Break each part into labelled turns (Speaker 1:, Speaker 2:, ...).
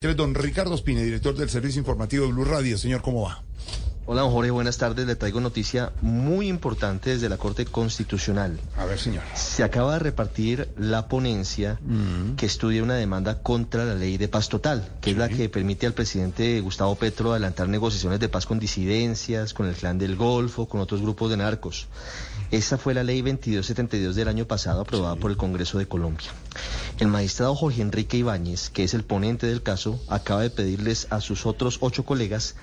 Speaker 1: Don Ricardo Espine, director del Servicio Informativo de Blue Radio. Señor, ¿cómo va?
Speaker 2: Hola, don Jorge, buenas tardes. Le traigo noticia muy importante desde la Corte Constitucional.
Speaker 1: A ver, señor.
Speaker 2: Se acaba de repartir la ponencia
Speaker 1: Mm.
Speaker 2: que estudia una demanda contra la ley de paz total, que es la que permite al presidente Gustavo Petro adelantar negociaciones de paz con disidencias, con el clan del Golfo, con otros grupos de narcos. Esa fue la ley 2272 del año pasado aprobada por el Congreso de Colombia. El magistrado Jorge Enrique Ibáñez, que es el ponente del caso, acaba de pedirles a sus otros ocho colegas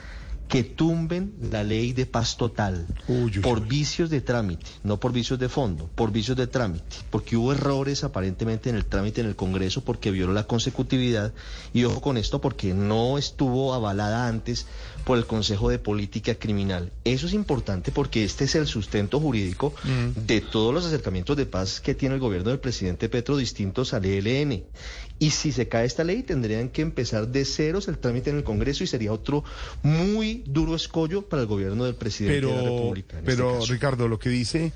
Speaker 2: que tumben la ley de paz total
Speaker 1: Uy, uy,
Speaker 2: por
Speaker 1: uy.
Speaker 2: vicios de trámite, no por vicios de fondo, por vicios de trámite, porque hubo errores aparentemente en el trámite en el Congreso porque violó la consecutividad y ojo con esto porque no estuvo avalada antes por el Consejo de Política Criminal. Eso es importante porque este es el sustento jurídico de todos los acercamientos de paz que tiene el gobierno del presidente Petro distintos al ELN. Y si se cae esta ley tendrían que empezar de ceros el trámite en el Congreso y sería otro muy duro escollo para el gobierno del presidente de la República. este
Speaker 1: pero. Ricardo, lo que dice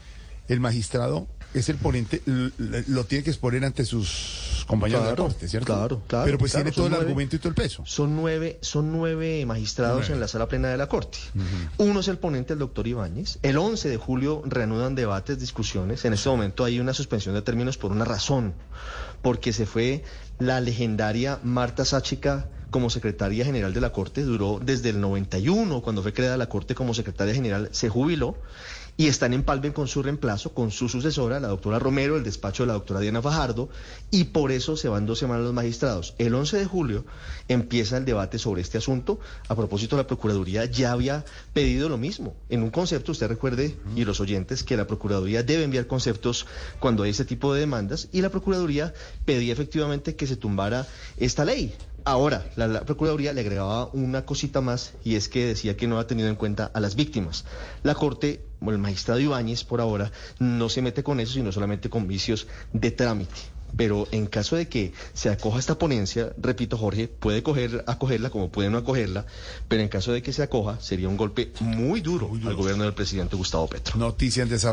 Speaker 1: el magistrado es el ponente, lo tiene que exponer ante sus compañeros de la Corte, ¿cierto?
Speaker 2: claro, claro,
Speaker 1: Pero pues
Speaker 2: claro,
Speaker 1: tiene todo el
Speaker 2: nueve-
Speaker 1: argumento y todo el peso.
Speaker 2: Son nueve, son nueve magistrados
Speaker 1: Nueve.
Speaker 2: en la sala plena de la Corte. Uno es el ponente, el doctor Ibáñez. El 11 de julio reanudan debates, discusiones. En este momento hay una suspensión de términos por una razón. Porque se fue la legendaria Marta Sáchica como secretaria general de la Corte. Duró desde el 91, cuando fue creada la Corte como secretaria general, se jubiló. Y están en Palmen con su reemplazo, con su sucesora, la doctora Romero, el despacho de la doctora Diana Fajardo, y por eso se van dos semanas los magistrados. El 11 de julio empieza el debate sobre este asunto. A propósito, la Procuraduría ya había pedido lo mismo. En un concepto, usted recuerde, y los oyentes, que la Procuraduría debe enviar conceptos cuando hay ese tipo de demandas, y la Procuraduría pedía efectivamente que se tumbara esta ley. Ahora, la, la Procuraduría le agregaba una cosita más y es que decía que no ha tenido en cuenta a las víctimas. La Corte, o el magistrado Ibáñez por ahora, no se mete con eso, sino solamente con vicios de trámite. Pero en caso de que se acoja esta ponencia, repito Jorge, puede coger, acogerla como puede no acogerla, pero en caso de que se acoja sería un golpe muy duro al gobierno del presidente Gustavo Petro.
Speaker 1: Noticia en desarrollo.